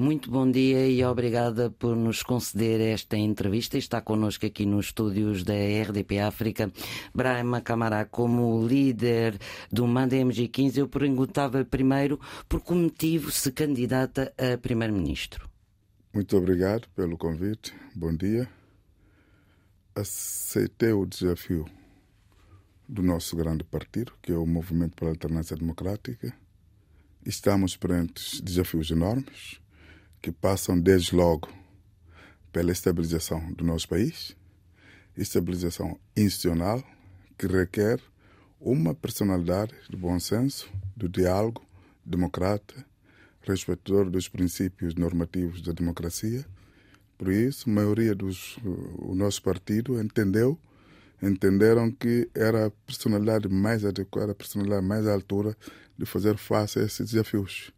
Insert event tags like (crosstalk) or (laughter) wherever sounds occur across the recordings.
Muito bom dia e obrigada por nos conceder esta entrevista. Está connosco aqui nos estúdios da RDP África. Brahma Camará, como líder do Manda MG15, eu perguntava primeiro por que motivo se candidata a primeiro-ministro. Muito obrigado pelo convite. Bom dia. Aceitei o desafio do nosso grande partido, que é o Movimento pela Alternância Democrática. Estamos perante desafios enormes que passam desde logo pela estabilização do nosso país, estabilização institucional que requer uma personalidade de bom senso, do diálogo democrata, respeitador dos princípios normativos da democracia. Por isso, a maioria dos o nosso partido entendeu entenderam que era a personalidade mais adequada, a personalidade mais à altura de fazer face a esses desafios.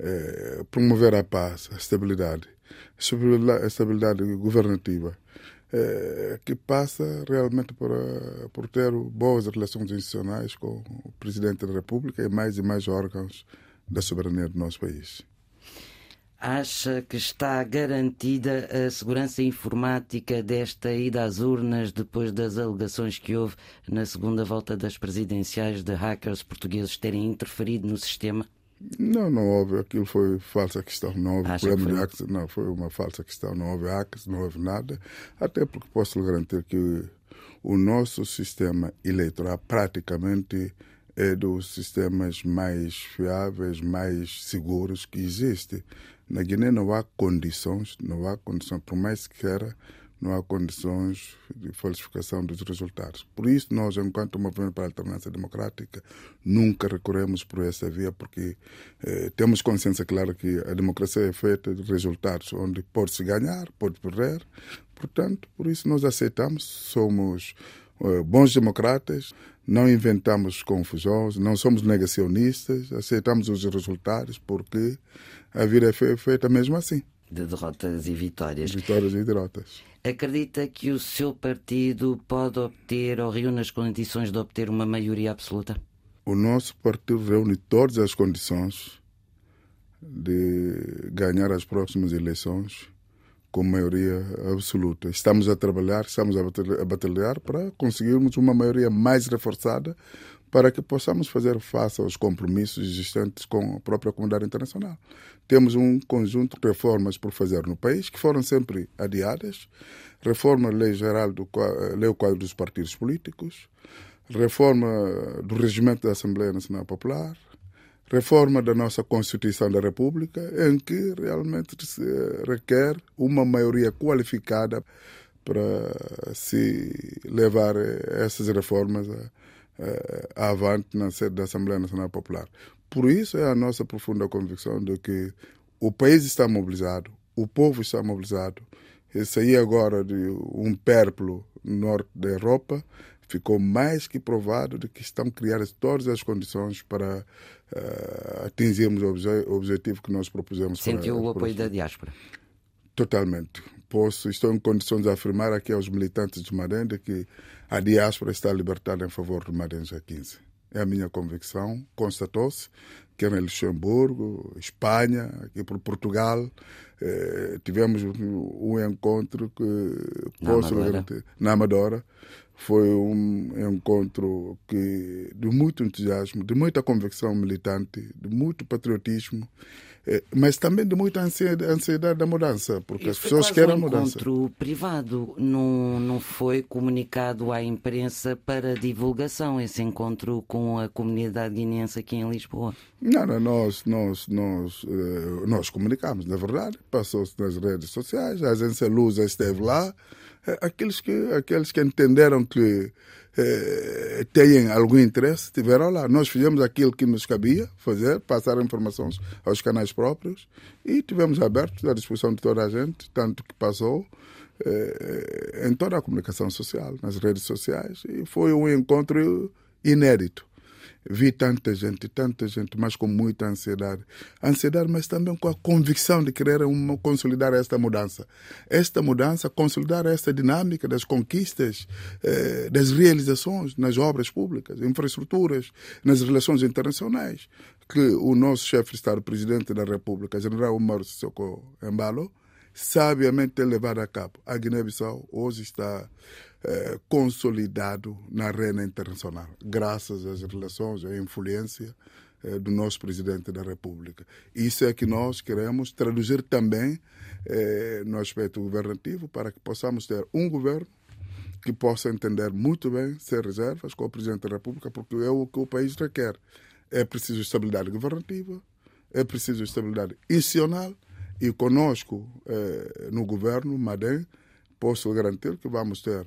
É, promover a paz, a estabilidade, a estabilidade governativa, é, que passa realmente por, por ter boas relações institucionais com o Presidente da República e mais e mais órgãos da soberania do nosso país. Acha que está garantida a segurança informática desta ida às urnas depois das alegações que houve na segunda volta das presidenciais de hackers portugueses terem interferido no sistema? Não, não houve. Aquilo foi falsa questão. Não houve Acha problema de hackers. Não, foi uma falsa questão. Não houve hackers, não houve nada. Até porque posso lhe garantir que o nosso sistema eleitoral praticamente é dos sistemas mais fiáveis, mais seguros que existe. Na Guiné não há condições, não há condições, por mais que queira, não há condições de falsificação dos resultados. Por isso, nós, enquanto Movimento para a Alternância Democrática, nunca recorremos por essa via, porque eh, temos consciência clara que a democracia é feita de resultados, onde pode-se ganhar, pode perder. Portanto, por isso nós aceitamos, somos eh, bons democratas, não inventamos confusões, não somos negacionistas, aceitamos os resultados porque a vida é feita mesmo assim. De derrotas e vitórias. Vitórias e derrotas. Acredita que o seu partido pode obter ou reúne as condições de obter uma maioria absoluta? O nosso partido reúne todas as condições de ganhar as próximas eleições com maioria absoluta. Estamos a trabalhar, estamos a batalhar para conseguirmos uma maioria mais reforçada para que possamos fazer face aos compromissos existentes com a própria comunidade internacional. Temos um conjunto de reformas por fazer no país que foram sempre adiadas. Reforma da Lei Geral do Lei Quadro dos Partidos Políticos, reforma do Regimento da Assembleia Nacional Popular, reforma da nossa Constituição da República, em que realmente se requer uma maioria qualificada para se levar essas reformas a, avante na sede da Assembleia Nacional Popular. Por isso é a nossa profunda convicção de que o país está mobilizado, o povo está mobilizado. E sair agora de um pérplo no norte da Europa ficou mais que provado de que estão criadas todas as condições para uh, atingirmos o, obje o, objetivo que nós propusemos. Sentiu para, o apoio da diáspora? Totalmente. Posso, estou em condições de afirmar aqui aos militantes de Marende que a diáspora está libertada em favor do Marende 15. É a minha convicção. Constatou-se que em Luxemburgo, Espanha, aqui por Portugal, eh, tivemos um encontro que na posso Amadora. na Amadora foi um encontro que de muito entusiasmo, de muita convicção militante, de muito patriotismo, mas também de muita ansiedade da mudança, porque as pessoas querem um mudança. encontro privado, não, não foi comunicado à imprensa para divulgação esse encontro com a comunidade guineense aqui em Lisboa? Não, não nós, nós, nós, eh, nós comunicamos, na verdade, passou-se nas redes sociais, a agência Lusa esteve lá, é, aqueles que, aqueles que entenderam que eh, têm algum interesse estiveram lá. Nós fizemos aquilo que nos cabia fazer, passar informações aos canais próprios e tivemos abertos à disposição de toda a gente, tanto que passou eh, em toda a comunicação social, nas redes sociais, e foi um encontro inédito vi tanta gente, tanta gente, mas com muita ansiedade. Ansiedade, mas também com a convicção de querer uma, consolidar esta mudança. Esta mudança, consolidar esta dinâmica das conquistas, eh, das realizações nas obras públicas, infraestruturas, nas relações internacionais. que o nosso chefe de Estado, presidente da República, general Omar Sissoko Embalo, sabiamente levado a cabo. A Guiné-Bissau hoje está eh, consolidado na arena internacional, graças às relações, à influência eh, do nosso presidente da República. Isso é que nós queremos traduzir também eh, no aspecto governativo para que possamos ter um governo que possa entender muito bem, sem reservas, com o presidente da República, porque é o que o país requer. É preciso estabilidade governativa, é preciso estabilidade institucional e conosco no governo, Madem, posso garantir que vamos ter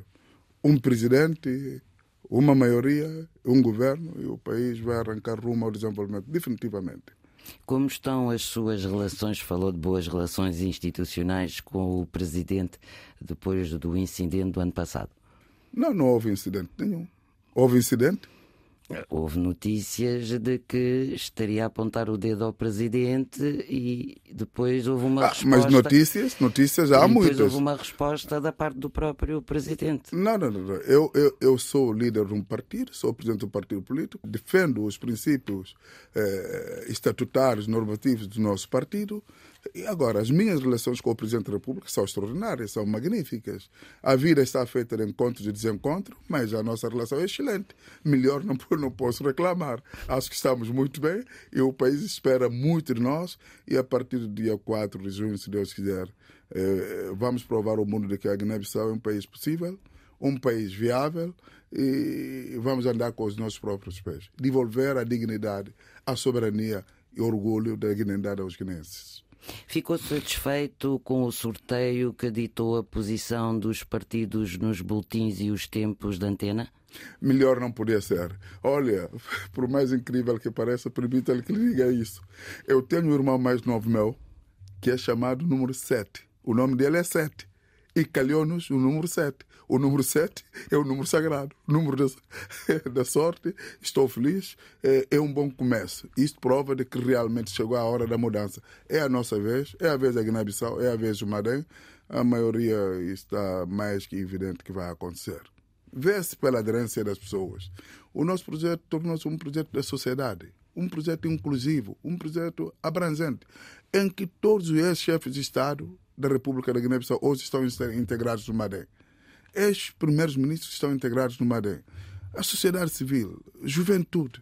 um presidente, uma maioria, um governo e o país vai arrancar rumo ao desenvolvimento, definitivamente. Como estão as suas relações? Falou de boas relações institucionais com o presidente depois do incidente do ano passado? Não, não houve incidente nenhum. Houve incidente? Houve notícias de que estaria a apontar o dedo ao presidente e depois houve uma ah, resposta. Mas notícias, notícias há e muitas. Depois houve uma resposta da parte do próprio presidente. Não, não, não. Eu, eu, eu sou líder de um partido, sou presidente de um partido político, defendo os princípios eh, estatutários, normativos do nosso partido e agora, as minhas relações com o Presidente da República são extraordinárias, são magníficas. A vida está feita de encontros e desencontros, mas a nossa relação é excelente. Melhor não, (laughs) não posso reclamar. Acho que estamos muito bem e o país espera muito de nós. E a partir do dia 4 de junho, se Deus quiser, eh, vamos provar ao mundo de que a Guiné-Bissau é um país possível, um país viável e vamos andar com os nossos próprios pés. Devolver a dignidade, a soberania e orgulho da dignidade aos guinenses. Ficou satisfeito com o sorteio que ditou a posição dos partidos nos boletins e os tempos de antena? Melhor não podia ser. Olha, (laughs) por mais incrível que pareça, permita-lhe que lhe diga isso. Eu tenho um irmão mais novo meu, que é chamado número 7. O nome dele é 7 e calhou-nos o número 7. O número 7 é o número sagrado, o número da, (laughs) da sorte. Estou feliz, é, é, um bom começo. Isto prova de que realmente chegou a hora da mudança. É a nossa vez, é a vez da Guiné-Bissau, é a vez do Marém. A maioria está mais que evidente que vai acontecer. Vê-se pela aderência das pessoas. O nosso projeto tornou-se um projeto da sociedade, um projeto inclusivo, um projeto abrangente, em que todos os ex-chefes de Estado da República da Guiné-Bissau hoje estão integrados no MADEM. Estes primeiros ministros estão integrados no MADEM. A sociedade civil, juventude.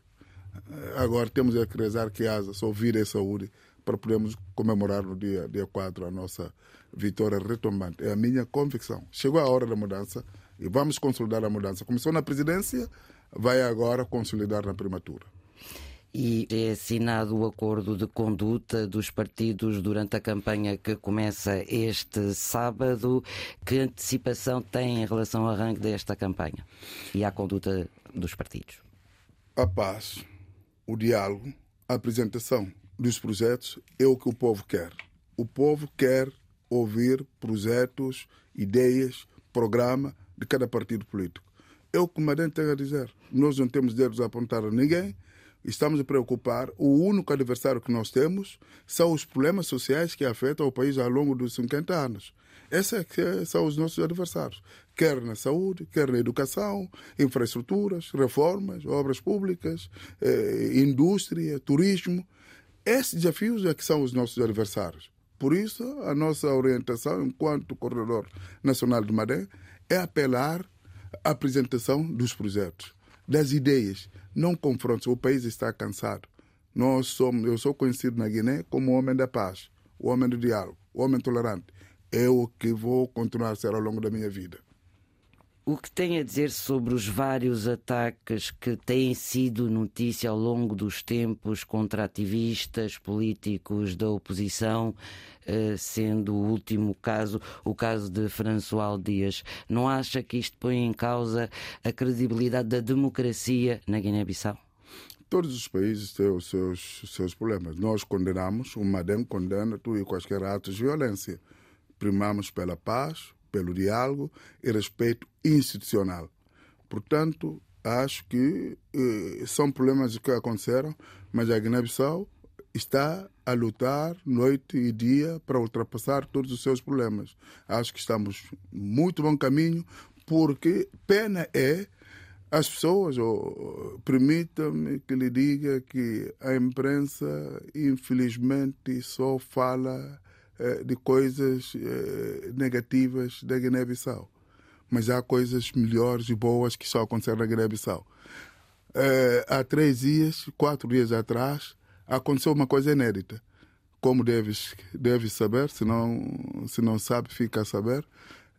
Agora temos a que rezar que asa, só vida e saúde, para podermos comemorar no dia, dia 4 a nossa vitória retomante. É a minha convicção. Chegou a hora da mudança e vamos consolidar a mudança. Começou na presidência, vai agora consolidar na primatura e é assinado o acordo de conduta dos partidos durante a campanha que começa este sábado. Que antecipação tem em relação ao arranque desta campanha e à conduta dos partidos? A paz, o diálogo, a apresentação dos projetos é o que o povo quer. O povo quer ouvir projetos, ideias, programa de cada partido político. É o que o Madem tem a dizer. Nós não temos dedos a apontar a ninguém estamos a preocupar, o único adversário que nós temos são os problemas sociais que afetam o país ao longo dos 50 anos. Esses é são os nossos adversários, quer na saúde, quer na educação, infraestruturas, reformas, obras públicas, eh, indústria, turismo. Esses desafios é que são os nossos adversários. Por isso, a nossa orientação, enquanto Coordenador Nacional de Madem, é apelar à apresentação dos projetos das ideias, não confrontos. O país está cansado. Nós somos, eu sou conhecido na Guiné como o homem da paz, o homem do diálogo, o homem tolerante. É o que vou continuar a ser ao longo da minha vida. O que tem a dizer sobre os vários ataques que têm sido notícia ao longo dos tempos contra ativistas políticos da oposição, eh, sendo o último caso o caso de François Dias? Não acha que isto põe em causa a credibilidade da democracia na Guiné-Bissau? Todos os países têm os seus, os seus problemas. Nós condenamos, o MADEM condena tudo e quaisquer atos de violência. Primamos pela paz, pelo diálogo e respeito institucional. Portanto, acho que eh, são problemas que aconteceram, mas a Guiné-Bissau está a lutar noite e dia para ultrapassar todos os seus problemas. Acho que estamos muito bom caminho, porque pena é As pessoas, permitam-me que lhe diga que a imprensa, infelizmente, só fala de coisas eh, negativas da Guiné-Bissau. Mas há coisas melhores e boas que só aconteceram na Guiné-Bissau. Eh, há três dias, quatro dias atrás, aconteceu uma coisa inédita. Como deves, deves saber, se não, se não sabe, fica a saber,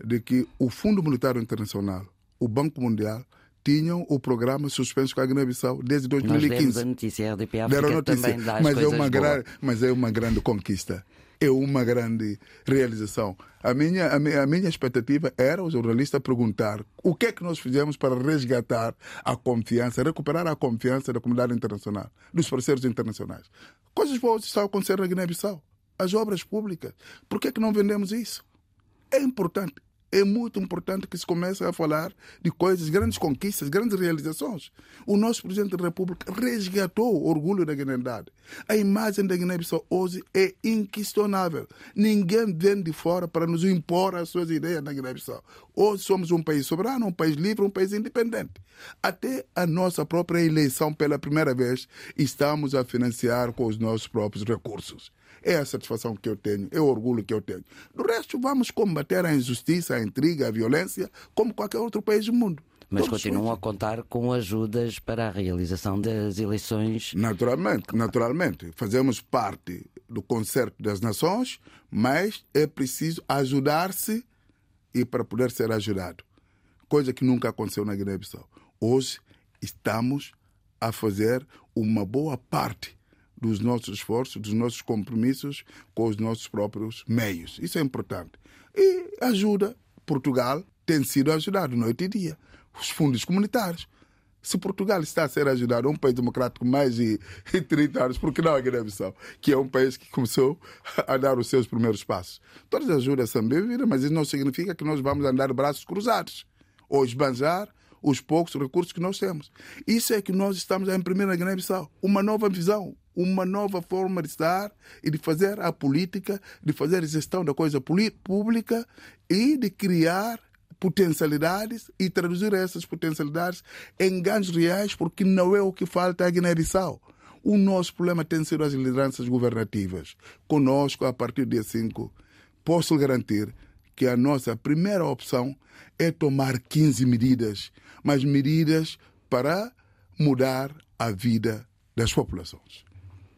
de que o Fundo Monetário Internacional, o Banco Mundial, tinham o programa suspenso com a Guiné-Bissau desde 2015. Nós a notícia, a RDP África Deram notícia, também dá mas é uma grande, Mas é uma grande conquista. É uma grande realização. A minha, a minha, a minha expectativa era o jornalista perguntar o que é que nós fizemos para resgatar a confiança, recuperar a confiança da comunidade internacional, dos parceiros internacionais. Coisas boas estão acontecendo na Guiné-Bissau. As obras públicas. Por que é que não vendemos isso? É importante é muito importante que se comece a falar de coisas, grandes conquistas, grandes realizações. O nosso presidente da República resgatou o orgulho da Guiné-Bissau. A imagem da Guiné-Bissau hoje é inquestionável. Ninguém vem de fora para nos impor as suas ideias na Guiné-Bissau. Hoje somos um país soberano, um país livre, um país independente. Até a nossa própria eleição, pela primeira vez, estamos a financiar com os nossos próprios recursos. É a satisfação que eu tenho, é o orgulho que eu tenho. Do resto, vamos combater a injustiça, a intriga, a violência, como qualquer outro país do mundo. Mas Todos continuam a contar com ajudas para a realização das eleições? Naturalmente, naturalmente. Fazemos parte do concerto das nações, mas é preciso ajudar-se e para poder ser ajudado. Coisa que nunca aconteceu na Guiné-Bissau. Hoje estamos a fazer uma boa parte dos nossos esforços, dos nossos compromissos com os nossos próprios meios. Isso é importante. E ajuda. Portugal tem sido ajudado noite e dia. Os fundos comunitários. Se Portugal está a ser ajudado, um país democrático mais de (laughs) 30 anos, porque não a Guiné-Bissau, que é um país que começou a dar os seus primeiros passos. Todas as ajudas são bem-vindas, mas isso não significa que nós vamos andar braços cruzados ou esbanjar os poucos recursos que nós temos. Isso é que nós estamos a imprimir na Guiné-Bissau. Uma nova visão, uma nova forma de estar e de fazer a política, de fazer a gestão da coisa pública e de criar potencialidades e traduzir essas potencialidades em ganhos reais, porque não é o que falta à Guiné-Bissau. O nosso problema tem sido as lideranças governativas. Conosco, a partir do dia 5, posso garantir que a nossa primeira opção é tomar 15 medidas, mas medidas para mudar a vida das populações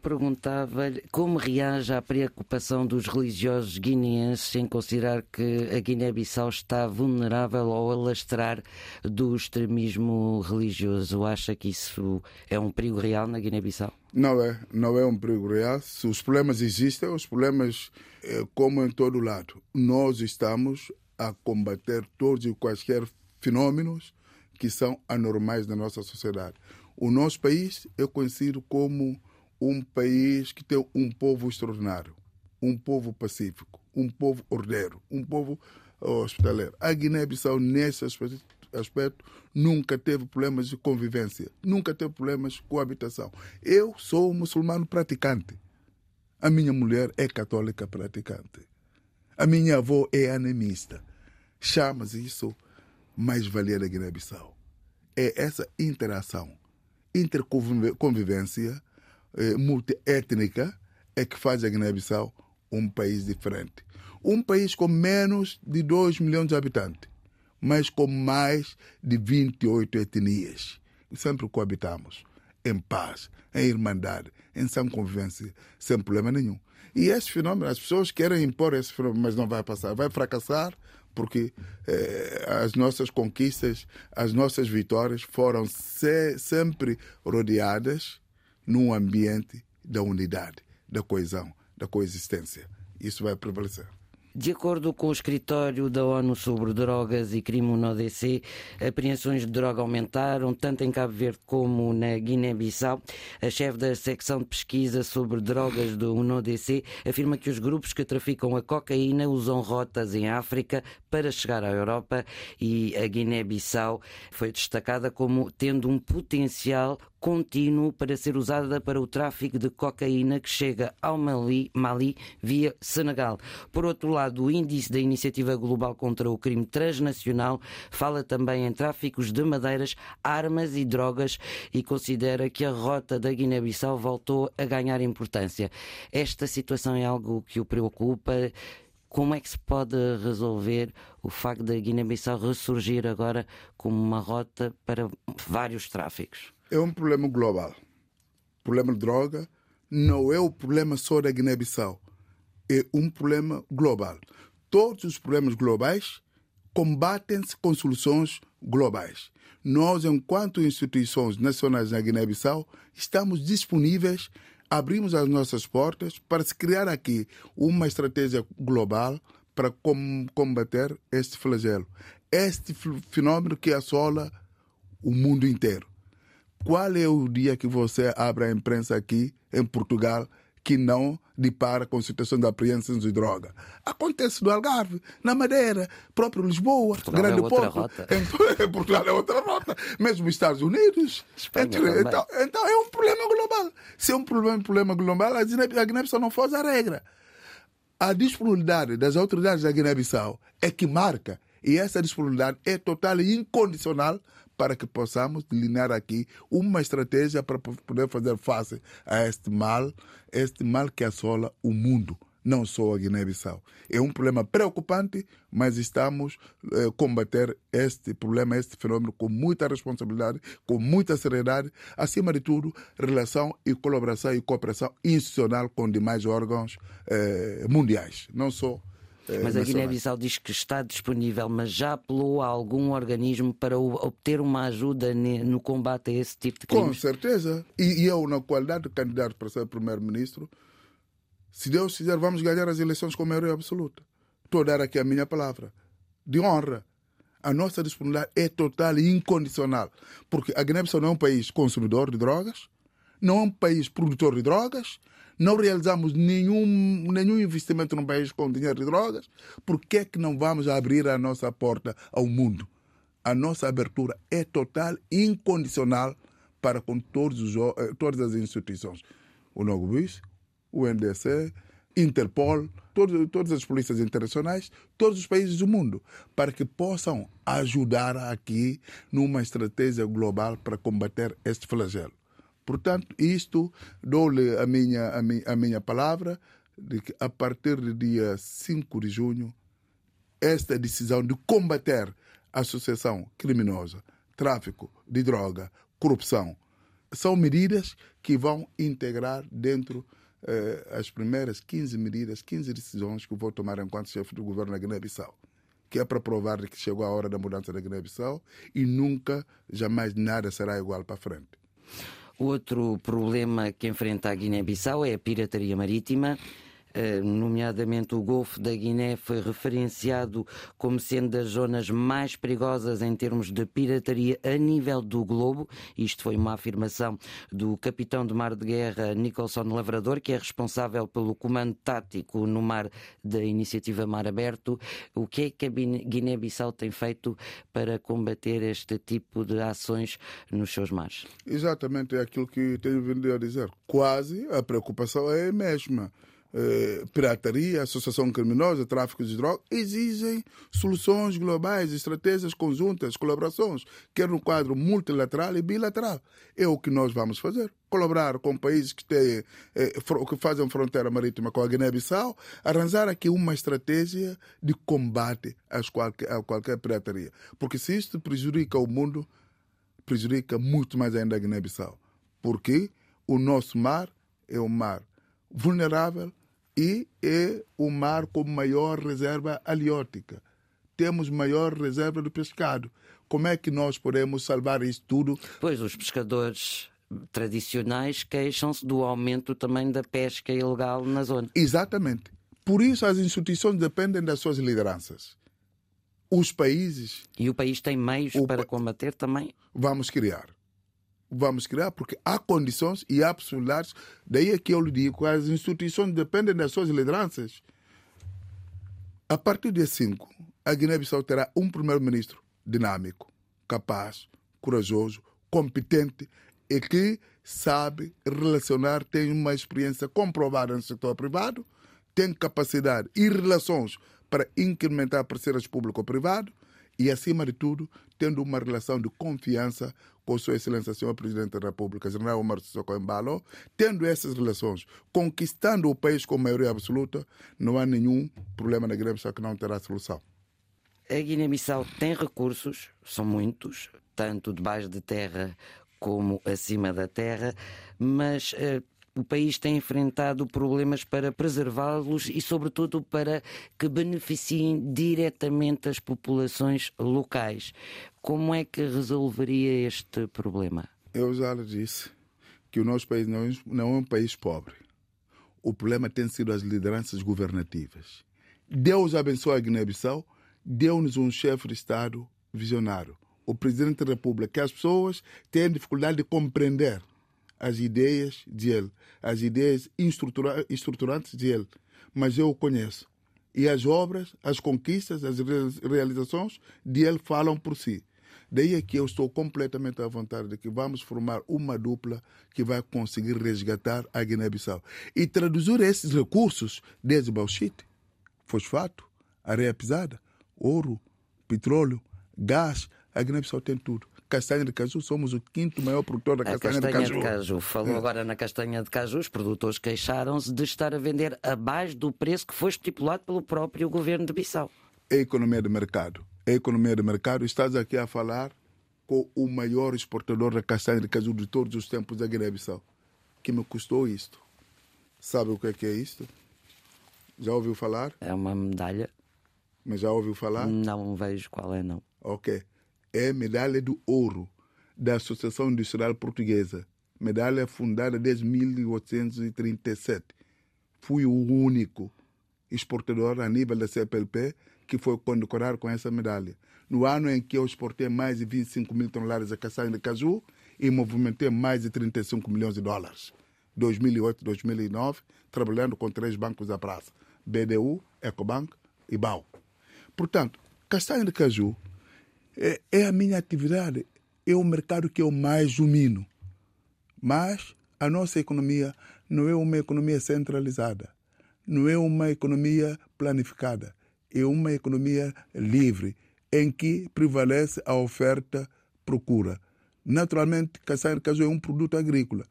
perguntava-lhe como reage à preocupação dos religiosos guineenses em considerar que a Guiné-Bissau está vulnerável ao alastrar do extremismo religioso. Acha que isso é um perigo real na Guiné-Bissau? Não é, não é um perigo real. Se os problemas existem, os problemas, é, como em todo lado, nós estamos a combater todos e quaisquer fenômenos que são anormais na nossa sociedade. O nosso país é conhecido como um país que tem um povo extraordinário, um povo pacífico, um povo ordeiro, um povo hospitaleiro. A Guiné-Bissau, nesse aspecto, nunca teve problemas de convivência, nunca teve problemas de coabitação. Eu sou um muçulmano praticante. A minha mulher é católica praticante. A minha avó é anemista. Chama-se isso mais-valia da Guiné-Bissau. É essa interação, interconvivência eh, multiétnica é que faz a Guiné-Bissau um país diferente. Um país com menos de 2 milhões de habitantes, mas com mais de 28 etnias. Sempre coabitamos em paz, em irmandade, em sã convivência, sem problema nenhum. E esse fenômeno, as pessoas querem impor esse fenômeno, mas não vai passar, vai fracassar porque eh, as nossas conquistas, as nossas vitórias foram se, sempre rodeadas num ambiente da unidade, da coesão, da coexistência. Isso vai prevalecer. De acordo com o escritório da ONU sobre drogas e crime no ODC, apreensões de droga aumentaram tanto em Cabo Verde como na Guiné-Bissau. A chefe da secção de pesquisa sobre drogas do UNODC afirma que os grupos que traficam a cocaína usam rotas em África para chegar à Europa e a Guiné-Bissau foi destacada como tendo um potencial contínuo para ser usada para o tráfico de cocaína que chega ao Mali, Mali via Senegal. Por outro lado, o índice da Iniciativa Global contra o Crime Transnacional fala também em tráficos de madeiras, armas e drogas e considera que a rota da Guiné-Bissau voltou a ganhar importância. Esta situação é algo que o preocupa como é que se pode resolver o facto da Guiné-Bissau ressurgir agora como uma rota para vários tráficos? É um problema global. O problema de droga não é o problema só da Guiné-Bissau. É um problema global. Todos os problemas globais combatem-se com soluções globais. Nós, enquanto instituições nacionais na Guiné-Bissau, estamos disponíveis abrimos as nossas portas para se criar aqui uma estratégia global para combater este flagelo, este fenômeno que assola o mundo inteiro. Qual é o dia que você abre a imprensa aqui em Portugal que não depara com situação de apreensão de droga. Acontece no Algarve, na Madeira, próprio Lisboa, Portugal Grande é outra Porto. rota. Em, em Portugal é outra rota. Mesmo nos Estados Unidos. Espanha Entre- então, então é um problema global. Se é um problema, problema global, a Guiné- a Guiné-Bissau não foge a regra. A disponibilidade das autoridades da Guiné-Bissau é que marca, e essa disponibilidade é total e incondicional para que possamos delinear aqui uma estratégia para po- poder fazer face a este mal, este mal que assola o mundo, não só a Guiné-Bissau. É um problema preocupante, mas estamos a combater este problema, este fenômeno com muita responsabilidade, com muita seriedade, acima de tudo, relação e colaboração e cooperação institucional com demais órgãos eh, mundiais, não só eh, Mas a. Guiné-Bissau diz que está disponível, mas já apelou a algum organismo para obter uma ajuda no combate a esse tipo de Com crimes? certeza. E, e eu, na qualidade de candidato para ser primeiro-ministro, se Deus quiser, vamos ganhar as eleições com maioria absoluta. Estou a dar aqui a minha palavra de honra. A nossa disponibilidade é total e incondicional. Porque a Guiné-Bissau não é um país consumidor de drogas, não é um país produtor de drogas, não realizamos nenhum, nenhum investimento num país com dinheiro de drogas. Por que é que não vamos abrir a nossa porta ao mundo? A nossa abertura é total incondicional para com todos os, eh, todas as instituições. O Nogubis, o NDC, Interpol, todas as polícias internacionais, todos os países do mundo, para que possam ajudar aqui numa estratégia global para combater este flagelo. Portanto, isto dou-lhe a minha, a, minha, a minha palavra de que a partir do dia 5 de junho esta decisão de combater a associação criminosa, tráfico de droga, corrupção, são medidas que vão integrar dentro eh, as primeiras 15 medidas, 15 decisões que vou tomar enquanto chefe do governo da Guiné-Bissau. Que é para provar que chegou a hora da mudança da Guiné-Bissau e nunca, jamais nada será igual para frente. Outro problema que enfrenta a Guiné-Bissau é a pirataria marítima. Eh, nomeadamente o Golfo da Guiné foi referenciado como sendo das zonas mais perigosas em termos de pirataria a nível do globo. Isto foi uma afirmação do capitão de mar de guerra Nicholson Lavrador, que é responsável pelo comando tático no mar da iniciativa Mar Aberto. O que é que a Guiné-Bissau tem feito para combater este tipo de ações nos seus mares? Exatamente é aquilo que tenho vindo a dizer. Quase a preocupação é a mesma. Eh, pirataria, associação criminosa, tráfico de drogas, exigem soluções globais, estratégias conjuntas, colaborações, quer no quadro multilateral e bilateral. É o que nós vamos fazer. Colaborar com países que, têm, eh, que fazem fronteira marítima com a Guiné-Bissau, arranjar aqui uma estratégia de combate às qualquer, a qualquer pirataria. Porque se isto prejudica o mundo, prejudica muito mais ainda a Guiné-Bissau. Porque o nosso mar é um mar vulnerável e é o mar com maior reserva aliótica. Temos maior reserva de pescado. Como é que nós podemos salvar isso tudo? Pois os pescadores tradicionais queixam-se do aumento também da pesca ilegal na zona. Exatamente. Por isso as instituições dependem das suas lideranças. Os países E o país tem meios O para pa- combater também. vamos criar. Vamos criar porque há condições e há possibilidades. Daí é que eu lhe digo as instituições dependem das suas lideranças. A partir dia 5, a Guiné-Bissau terá um primeiro-ministro dinâmico, capaz, corajoso, competente e que sabe relacionar, tem uma experiência comprovada no setor privado, tem capacidade e relações para incrementar parceiros público-privado e, acima de tudo, tendo uma relação de confiança com Sua Excelência, Senhor Presidente da República, General Omar Sissoko Embalo, tendo essas relações, conquistando o país com maioria absoluta, não há nenhum problema na Guiné-Bissau que não terá solução. A Guiné-Bissau tem recursos, são muitos, tanto debaixo de terra como acima da terra, mas uh, o país tem enfrentado problemas para preservá-los e, sobretudo, para que beneficiem diretamente as populações locais. Como é que resolveria este problema? Eu já lhe disse que o nosso país não, é um país pobre. O problema tem sido as lideranças governativas. Deus abençoe a Guiné-Bissau, deu-nos um chefe de Estado visionário, o presidente da República, que as pessoas têm dificuldade de compreender as ideias dele, as ideias estruturantes dele, mas eu o conheço. E as obras, as conquistas, as realizações dele falam por si. Daí é que eu estou completamente à vontade de que vamos formar uma dupla que vai conseguir resgatar a Guiné-Bissau e traduzir esses recursos desde bauxite, fosfato, areia pesada, ouro, petróleo, gás. A Guiné-Bissau tem tudo castanha de caju, somos o quinto maior produtor da castanha, castanha de, caju. de caju. Falou é. agora na castanha de caju, os produtores queixaram-se de estar a vender abaixo do preço que foi estipulado pelo próprio governo de Bissau. É economia de mercado. É economia de mercado. Estás aqui a falar com o maior exportador da castanha de caju de todos os tempos da Guiné-Bissau, que me custou isto. Sabe o que é, que é isto? Já ouviu falar? É uma medalha. Mas já ouviu falar? Não vejo qual é, não. Ok é medalha do ouro da Associação Industrial Portuguesa, medalha fundada desde 1837. Fui o único exportador a nível da CPLP que foi condecorado com essa medalha. No ano em que eu exportei mais de 25 mil toneladas de castanha de caju e movimentei mais de 35 milhões de dólares. 2008, 2009, trabalhando com três bancos da praça, BDU, Ecobank e BAU. Portanto, castanha de caju é, é a minha atividade, é o mercado que eu mais domino. Mas a nossa economia não é uma economia centralizada, não é uma economia planificada, é uma economia livre, em que prevalece a oferta-procura. Naturalmente, caçar caju é um produto agrícola.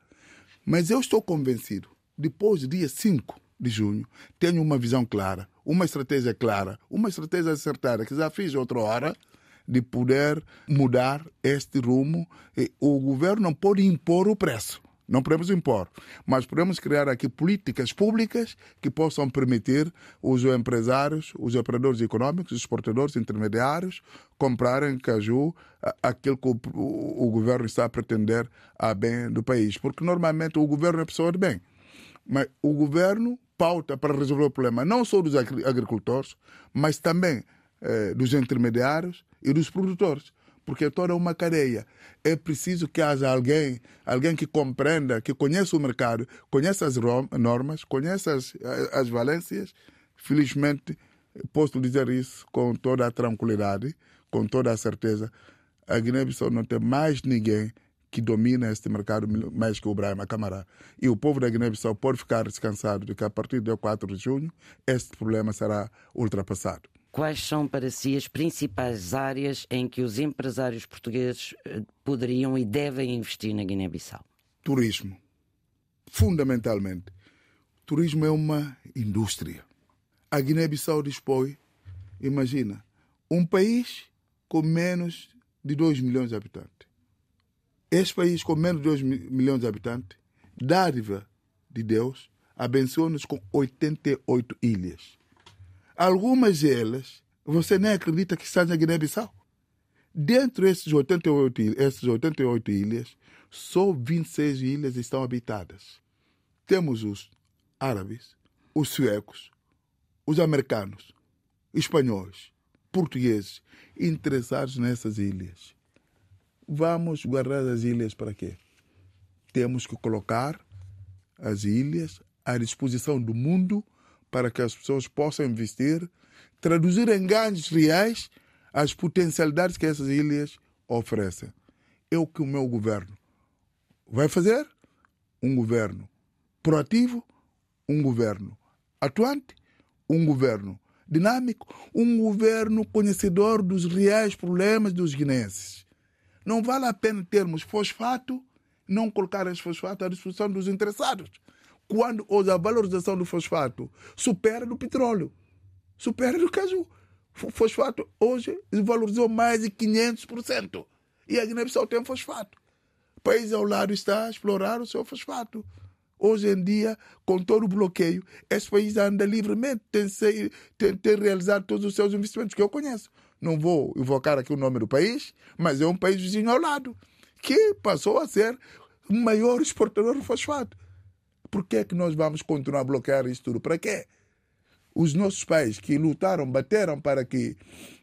Mas eu estou convencido, depois do dia 5 de junho, tenho uma visão clara, uma estratégia clara, uma estratégia acertada, que já fiz outra hora, de poder mudar este rumo. O governo não pode impor o preço. Não podemos impor, mas podemos criar aqui políticas públicas que possam permitir os empresários, os operadores econômicos, os exportadores intermediários comprarem caju, aquilo que o, o, o governo está a pretender a bem do país. Porque normalmente o governo é pessoa de bem, mas o governo pauta para resolver o problema não só dos agricultores, mas também eh, dos intermediários e dos produtores, porque é toda uma cadeia. É preciso que haja alguém, alguém que compreenda, que conheça o mercado, conheça as normas, conheça as, as valências. Felizmente, posso dizer isso com toda a tranquilidade, com toda a certeza. A Guiné-Bissau não tem mais ninguém que domina este mercado mais que o Brahma Camará. E o povo da Guiné-Bissau pode ficar descansado de que a partir do 4 de junho este problema será ultrapassado quais são para si as principais áreas em que os empresários portugueses eh, poderiam e devem investir na Guiné-Bissau? Turismo. Fundamentalmente. Turismo é uma indústria. A Guiné-Bissau dispõe, imagina, um país com menos de 2 milhões de habitantes. Este país com menos de 2 milhões de habitantes, dádiva de Deus, abençoa-nos com 88 ilhas Algumas delas, você nem acredita que está na Guiné-Bissau. Dentro desses 88, essas 88 ilhas, só 26 ilhas estão habitadas. Temos os árabes, os suecos, os americanos, espanhóis, portugueses interessados nessas ilhas. Vamos guardar as ilhas para quê? Temos que colocar as ilhas à disposição do mundo para que as pessoas possam investir, traduzir em ganhos reais as potencialidades que essas ilhas oferecem. É o que o meu governo vai fazer um governo proativo, um governo atuante, um governo dinâmico, um governo conhecedor dos reais problemas dos guineenses. Não vale a pena termos fosfato, não colocar esse fosfato à disposição dos interessados, quando a valorização do fosfato supera do petróleo, supera do caju. O fosfato hoje valorizou mais de 500%. E a Guiné-Bissau tem fosfato. O país ao lado está a explorar o seu fosfato. Hoje em dia, com todo o bloqueio, esse país anda livremente, tem, tem, tem realizado todos os seus investimentos que eu conheço. Não vou invocar aqui o nome do país, mas é um país vizinho ao lado, que passou a ser o maior exportador de fosfato. Por que é que nós vamos continuar a bloquear isso tudo? Para quê? Os nossos pais que lutaram, bateram para que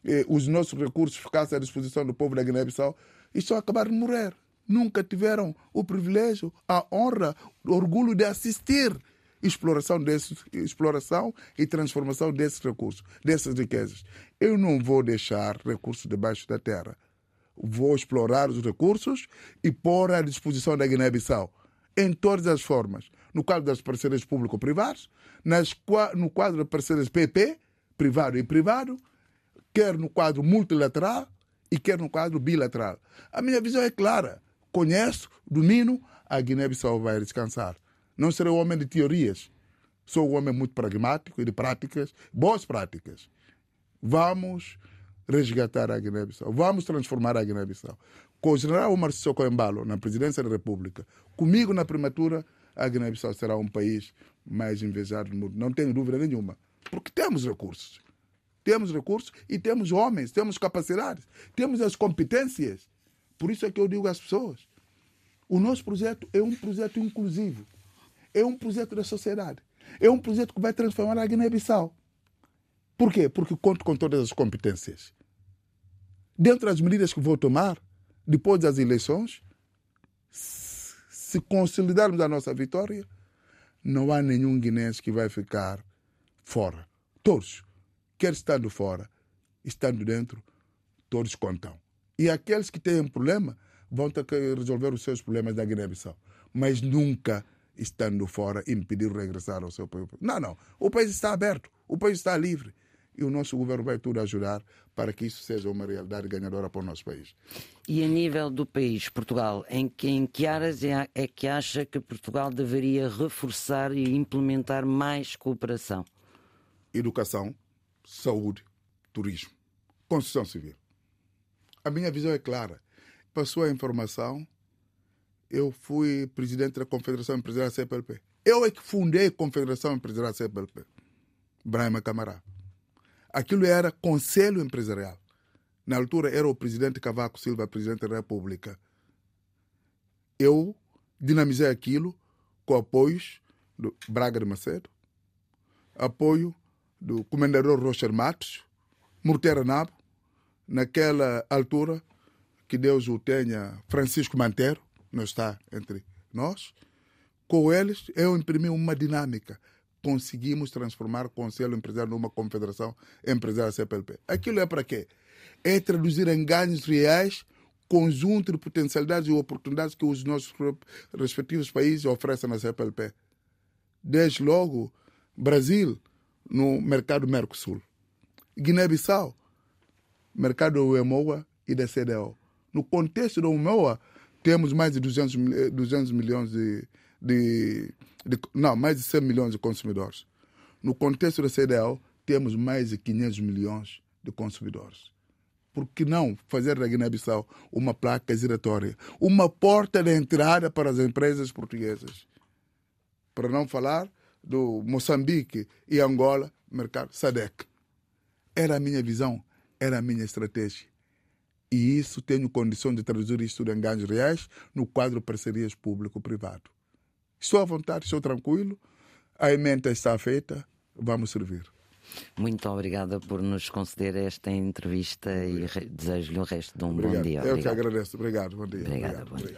eh, os nossos recursos ficassem à disposição do povo da Guiné-Bissau, estão a acabar de morrer nunca tiveram o privilégio, a honra, o orgulho de assistir exploração, desse, exploração e transformação desses recursos, dessas riquezas. Eu não vou deixar recursos debaixo da terra. Vou explorar os recursos e pôr à disposição da Guiné-Bissau em todas as formas. No quadro das parcerias público-privadas, no quadro das parcerias PP, privado e privado, quer no quadro multilateral e quer no quadro bilateral. A minha visão é clara conheço, domino, a Guiné-Bissau vai descansar. Não serei um homem de teorias. Sou um homem muito pragmático e de práticas, boas práticas. Vamos resgatar a Guiné-Bissau. Vamos transformar a Guiné-Bissau. Com o general Omar Sissoko Embalo na presidência da República, comigo na primatura, a Guiné-Bissau será um país mais invejado do mundo. Não tenho dúvida nenhuma. Porque temos recursos. Temos recursos e temos homens, temos capacidades, temos as competências. Por isso é que eu digo às pessoas: o nosso projeto é um projeto inclusivo, é um projeto da sociedade, é um projeto que vai transformar a Guiné-Bissau. Por quê? Porque conto com todas as competências. Dentro das medidas que vou tomar, depois das eleições, se consolidarmos a nossa vitória, não há nenhum guinense que vai ficar fora. Todos, quer estando fora, estando dentro, todos contam. E aqueles que têm problema vão ter que resolver os seus problemas da Guiné-Bissau. Mas nunca estando fora impedir regressar ao seu país. Não, não. O país está aberto, o país está livre. E o nosso governo vai tudo ajudar para que isso seja uma realidade ganhadora para o nosso país. E a nível do país, Portugal, em que, em que áreas é, é que acha que Portugal deveria reforçar e implementar mais cooperação? Educação, saúde, turismo, construção civil. A minha visão é clara. Passou a informação, eu fui presidente da Confederação Empresarial CPLP. Eu é que fundei a Confederação Empresarial CPLP. Brahma Camará. Aquilo era Conselho Empresarial. Na altura era o presidente Cavaco Silva, presidente da República. Eu dinamizei aquilo com apoios do Braga de Macedo, apoio do comendador Rocher Matos, Murtera Nabo, naquela altura, que Deus o tenha, Francisco Mantero, não está entre nós, com eles eu imprimi uma dinâmica. Conseguimos transformar o Conselho Empresarial numa confederação empresarial CPLP. Aquilo é para quê? É traduzir em ganhos reais conjunto de potencialidades e oportunidades que os nossos respectivos países oferecem na CPLP. Desde logo, Brasil no mercado Mercosul. Guiné-Bissau mercado do UEMOA e da CDO. No contexto do UEMOA, temos mais de 200, 200 milhões de, de, de, Não, mais de 100 milhões de consumidores. No contexto da CDO, temos mais de 500 milhões de consumidores. Por que não fazer da Guiné-Bissau uma placa giratória? Uma porta de entrada para as empresas portuguesas. Para não falar do Moçambique e Angola, mercado SADEC. Era a minha visão era a minha estratégia. E isso tenho condição de traduzir isto em ganhos reais no quadro parcerias público-privado. Estou à vontade, estou tranquilo, a emenda está feita, vamos servir. Muito obrigada por nos conceder esta entrevista e desejo-lhe o resto de um obrigado. bom dia. Obrigado. Eu que agradeço. Obrigado. Bom dia. Obrigada, obrigado. Bom dia.